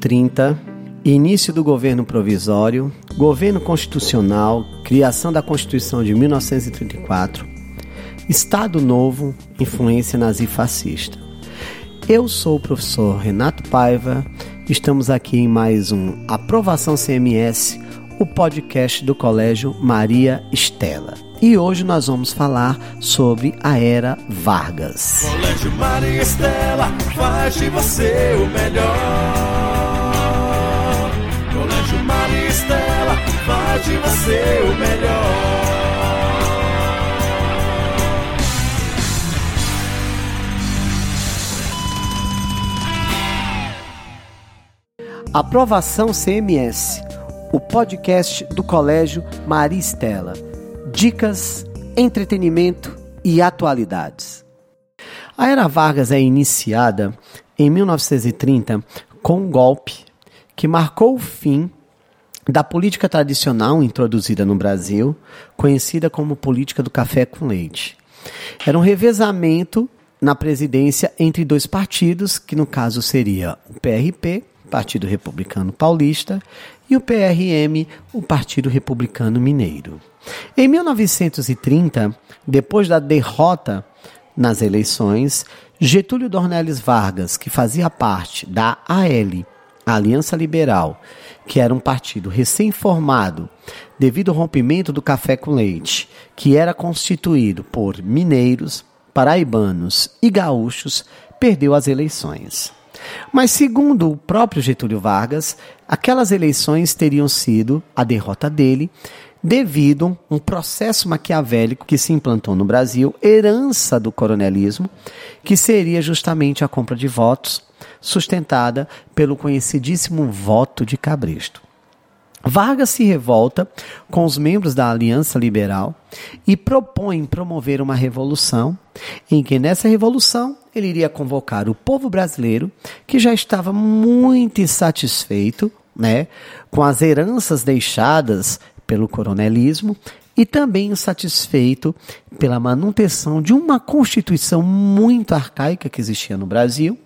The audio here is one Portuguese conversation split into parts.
30, início do governo provisório, governo constitucional, criação da Constituição de 1934, Estado Novo, influência nazifascista. Eu sou o professor Renato Paiva, estamos aqui em mais um Aprovação CMS, o podcast do Colégio Maria Estela. E hoje nós vamos falar sobre a Era Vargas. Colégio Maria Estela faz de você o melhor. Estela faz de você o melhor. Aprovação CMS, o podcast do Colégio Maria Estela. Dicas, entretenimento e atualidades. A Era Vargas é iniciada em 1930 com um golpe que marcou o fim da política tradicional introduzida no Brasil, conhecida como política do café com leite. Era um revezamento na presidência entre dois partidos, que no caso seria o PRP, Partido Republicano Paulista, e o PRM, o Partido Republicano Mineiro. Em 1930, depois da derrota nas eleições, Getúlio Dornelles Vargas, que fazia parte da AL, Aliança Liberal, que era um partido recém-formado devido ao rompimento do café com leite, que era constituído por mineiros, paraibanos e gaúchos, perdeu as eleições. Mas, segundo o próprio Getúlio Vargas, aquelas eleições teriam sido a derrota dele devido a um processo maquiavélico que se implantou no Brasil, herança do coronelismo, que seria justamente a compra de votos sustentada pelo conhecidíssimo voto de Cabresto. Vargas se revolta com os membros da Aliança Liberal e propõe promover uma revolução, em que nessa revolução ele iria convocar o povo brasileiro, que já estava muito insatisfeito né, com as heranças deixadas pelo coronelismo e também insatisfeito pela manutenção de uma constituição muito arcaica que existia no Brasil,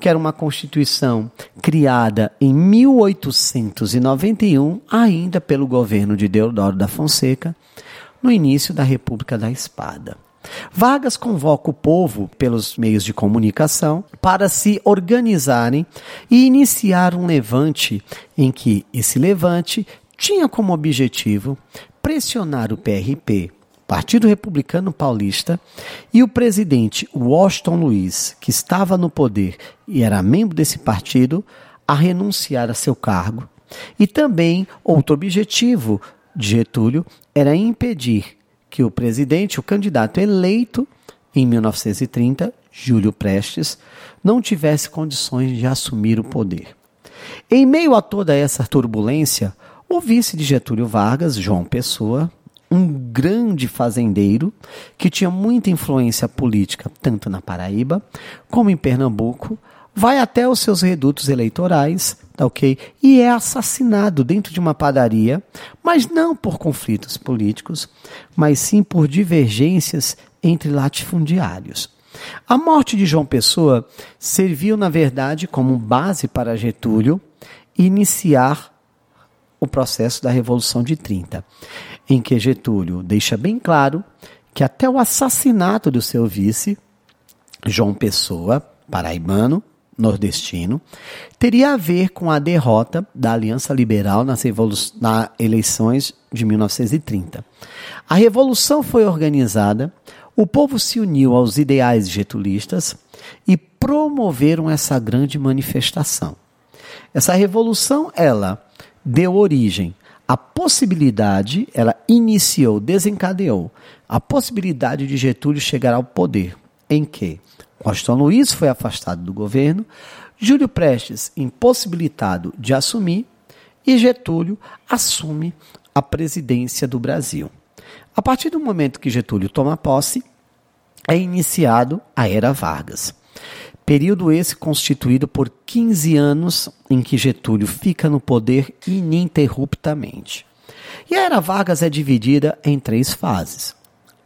que era uma constituição criada em 1891, ainda pelo governo de Deodoro da Fonseca, no início da República da Espada. Vargas convoca o povo pelos meios de comunicação para se organizarem e iniciar um levante em que esse levante tinha como objetivo pressionar o PRP, Partido Republicano Paulista, e o presidente Washington Luiz, que estava no poder e era membro desse partido, a renunciar a seu cargo. E também outro objetivo de Getúlio era impedir que o presidente, o candidato eleito em 1930, Júlio Prestes, não tivesse condições de assumir o poder. Em meio a toda essa turbulência, o vice de Getúlio Vargas, João Pessoa, um grande fazendeiro que tinha muita influência política tanto na Paraíba como em Pernambuco, vai até os seus redutos eleitorais, tá ok? E é assassinado dentro de uma padaria, mas não por conflitos políticos, mas sim por divergências entre latifundiários. A morte de João Pessoa serviu, na verdade, como base para Getúlio iniciar o processo da Revolução de 30, em que Getúlio deixa bem claro que até o assassinato do seu vice, João Pessoa, paraibano, nordestino, teria a ver com a derrota da Aliança Liberal nas, nas eleições de 1930. A revolução foi organizada, o povo se uniu aos ideais getulistas e promoveram essa grande manifestação. Essa revolução, ela deu origem à possibilidade, ela iniciou, desencadeou a possibilidade de Getúlio chegar ao poder, em que Washington Luiz foi afastado do governo, Júlio Prestes impossibilitado de assumir e Getúlio assume a presidência do Brasil. A partir do momento que Getúlio toma posse, é iniciado a Era Vargas. Período esse constituído por 15 anos em que Getúlio fica no poder ininterruptamente. E a Era Vargas é dividida em três fases: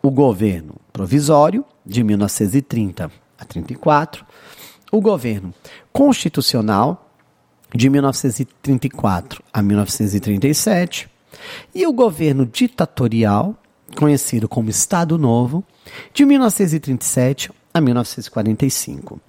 o governo provisório, de 1930 a 34, o governo constitucional, de 1934 a 1937, e o governo ditatorial, conhecido como Estado Novo, de 1937 a 1945.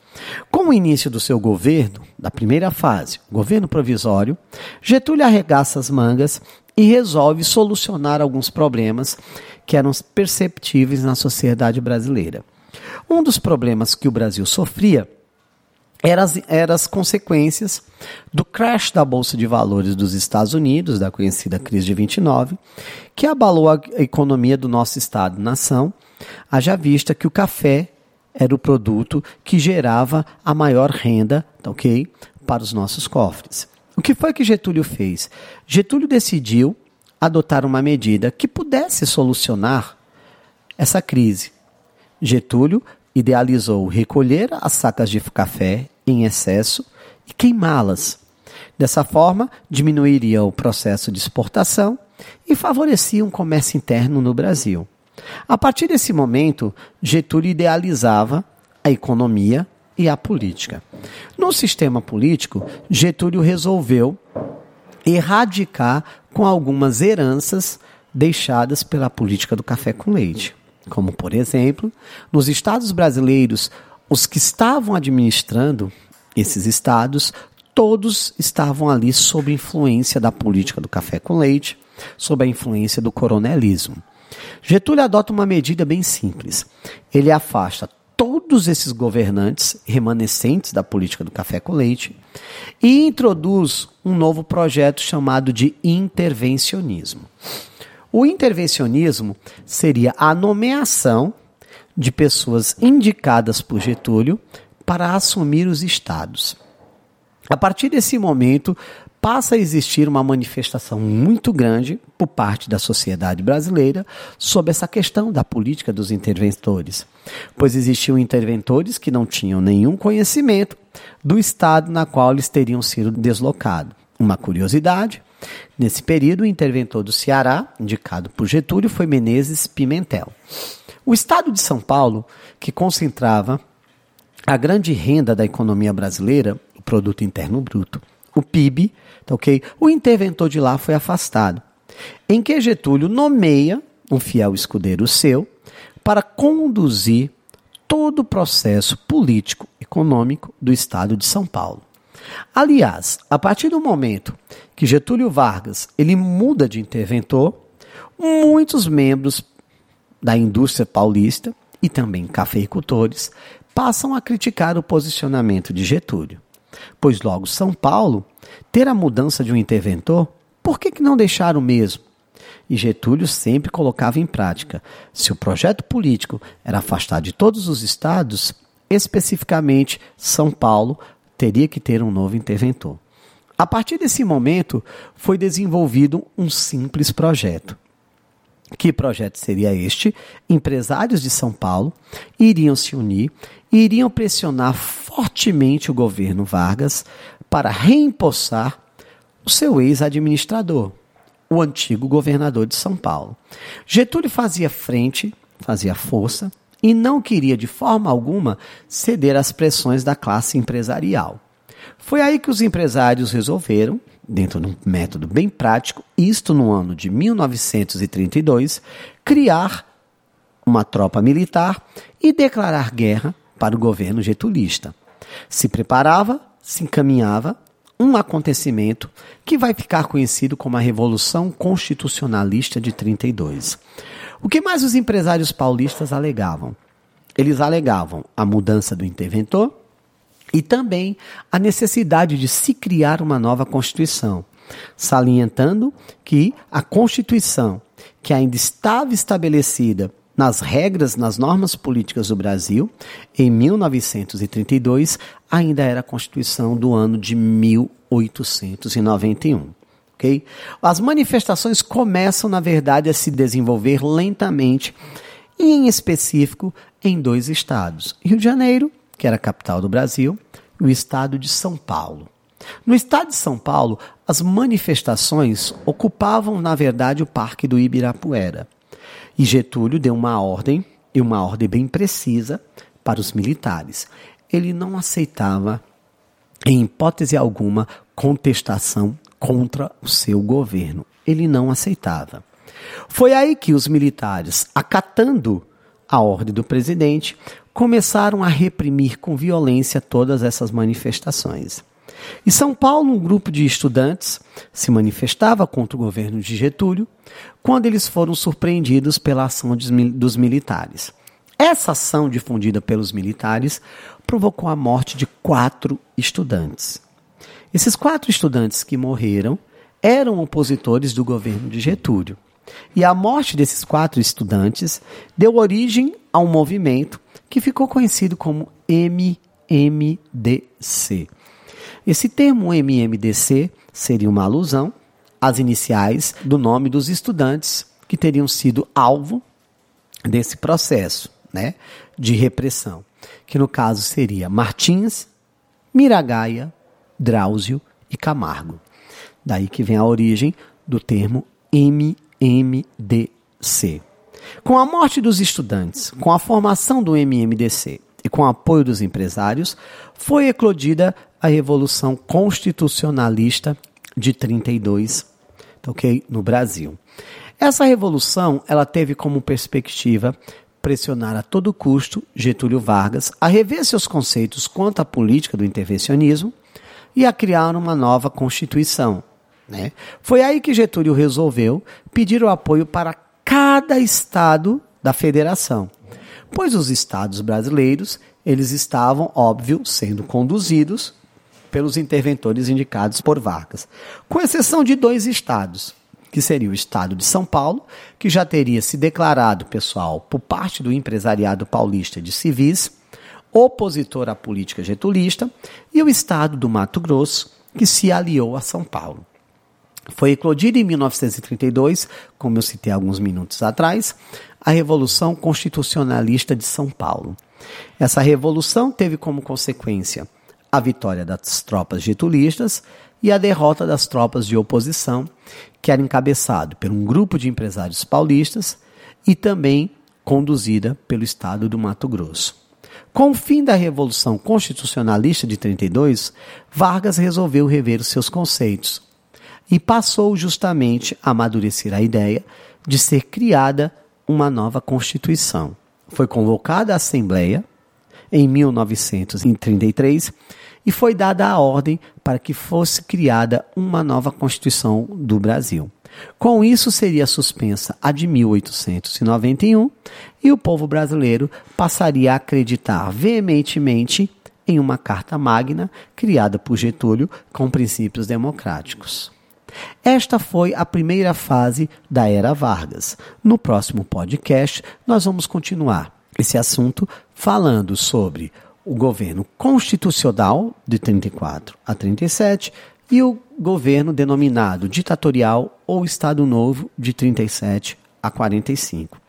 Com o início do seu governo, da primeira fase, governo provisório, Getúlio arregaça as mangas e resolve solucionar alguns problemas que eram perceptíveis na sociedade brasileira. Um dos problemas que o Brasil sofria eram as, era as consequências do crash da Bolsa de Valores dos Estados Unidos, da conhecida crise de 29, que abalou a economia do nosso Estado-nação, haja vista que o café era o produto que gerava a maior renda, tá ok, para os nossos cofres. O que foi que Getúlio fez? Getúlio decidiu adotar uma medida que pudesse solucionar essa crise. Getúlio idealizou recolher as sacas de café em excesso e queimá-las. Dessa forma, diminuiria o processo de exportação e favorecia um comércio interno no Brasil. A partir desse momento, Getúlio idealizava a economia e a política. No sistema político, Getúlio resolveu erradicar com algumas heranças deixadas pela política do café com leite. Como, por exemplo, nos estados brasileiros, os que estavam administrando esses estados, todos estavam ali sob influência da política do café com leite, sob a influência do coronelismo. Getúlio adota uma medida bem simples. Ele afasta todos esses governantes remanescentes da política do café com leite e introduz um novo projeto chamado de intervencionismo. O intervencionismo seria a nomeação de pessoas indicadas por Getúlio para assumir os estados. A partir desse momento, passa a existir uma manifestação muito grande por parte da sociedade brasileira sobre essa questão da política dos interventores, pois existiam interventores que não tinham nenhum conhecimento do estado na qual eles teriam sido deslocados. Uma curiosidade, nesse período o interventor do Ceará, indicado por Getúlio, foi Menezes Pimentel. O estado de São Paulo, que concentrava a grande renda da economia brasileira, o produto interno bruto, o PIB, tá ok? O interventor de lá foi afastado. Em que Getúlio nomeia um fiel escudeiro seu para conduzir todo o processo político econômico do estado de São Paulo. Aliás, a partir do momento que Getúlio Vargas ele muda de interventor, muitos membros da indústria paulista e também cafeicultores passam a criticar o posicionamento de Getúlio. Pois logo São Paulo ter a mudança de um interventor, por que, que não deixar o mesmo? E Getúlio sempre colocava em prática: se o projeto político era afastar de todos os estados, especificamente São Paulo teria que ter um novo interventor. A partir desse momento, foi desenvolvido um simples projeto. Que projeto seria este? Empresários de São Paulo iriam se unir iriam pressionar fortemente o governo Vargas para reempossar o seu ex-administrador, o antigo governador de São Paulo. Getúlio fazia frente, fazia força e não queria de forma alguma ceder às pressões da classe empresarial. Foi aí que os empresários resolveram, dentro de um método bem prático, isto no ano de 1932, criar uma tropa militar e declarar guerra para o governo getulista. Se preparava, se encaminhava um acontecimento que vai ficar conhecido como a Revolução Constitucionalista de 32. O que mais os empresários paulistas alegavam? Eles alegavam a mudança do interventor e também a necessidade de se criar uma nova Constituição, salientando que a Constituição, que ainda estava estabelecida nas regras, nas normas políticas do Brasil, em 1932, ainda era a Constituição do ano de 1891. Okay? As manifestações começam, na verdade, a se desenvolver lentamente, e em específico em dois estados: Rio de Janeiro, que era a capital do Brasil, e o estado de São Paulo. No estado de São Paulo, as manifestações ocupavam, na verdade, o Parque do Ibirapuera. E Getúlio deu uma ordem, e uma ordem bem precisa, para os militares. Ele não aceitava em hipótese alguma, contestação contra o seu governo. Ele não aceitava. Foi aí que os militares, acatando a ordem do presidente, começaram a reprimir com violência todas essas manifestações. Em São Paulo, um grupo de estudantes se manifestava contra o governo de Getúlio quando eles foram surpreendidos pela ação dos militares. Essa ação, difundida pelos militares, provocou a morte de quatro estudantes. Esses quatro estudantes que morreram eram opositores do governo de Getúlio. E a morte desses quatro estudantes deu origem a um movimento que ficou conhecido como MMDC. Esse termo MMDC seria uma alusão às iniciais do nome dos estudantes que teriam sido alvo desse processo né, de repressão, que no caso seria Martins, Miragaia, Drauzio e Camargo. Daí que vem a origem do termo MMDC. Com a morte dos estudantes, com a formação do MMDC e com o apoio dos empresários, foi eclodida a Revolução Constitucionalista de 32, ok, no Brasil. Essa revolução, ela teve como perspectiva pressionar a todo custo Getúlio Vargas a rever seus conceitos quanto à política do intervencionismo e a criar uma nova Constituição. Né? Foi aí que Getúlio resolveu pedir o apoio para cada estado da federação, pois os estados brasileiros eles estavam, óbvio, sendo conduzidos pelos interventores indicados por Vargas, com exceção de dois estados, que seria o estado de São Paulo, que já teria se declarado, pessoal, por parte do empresariado paulista de civis, opositor à política getulista, e o estado do Mato Grosso, que se aliou a São Paulo. Foi eclodida em 1932, como eu citei alguns minutos atrás, a Revolução Constitucionalista de São Paulo. Essa revolução teve como consequência a vitória das tropas getulistas e a derrota das tropas de oposição, que era encabeçado por um grupo de empresários paulistas e também conduzida pelo estado do Mato Grosso. Com o fim da Revolução Constitucionalista de 32, Vargas resolveu rever os seus conceitos e passou justamente a amadurecer a ideia de ser criada uma nova Constituição. Foi convocada a Assembleia em 1933 e foi dada a ordem para que fosse criada uma nova Constituição do Brasil. Com isso, seria suspensa a de 1891 e o povo brasileiro passaria a acreditar veementemente em uma Carta Magna criada por Getúlio com princípios democráticos. Esta foi a primeira fase da Era Vargas. No próximo podcast, nós vamos continuar esse assunto falando sobre o governo constitucional de 34 a 37 e o governo denominado ditatorial ou Estado Novo de 37 a 45.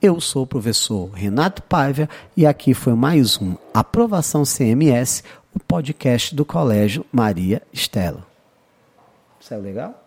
Eu sou o professor Renato Paiva e aqui foi mais um Aprovação CMS, o podcast do Colégio Maria Estela. Isso é legal?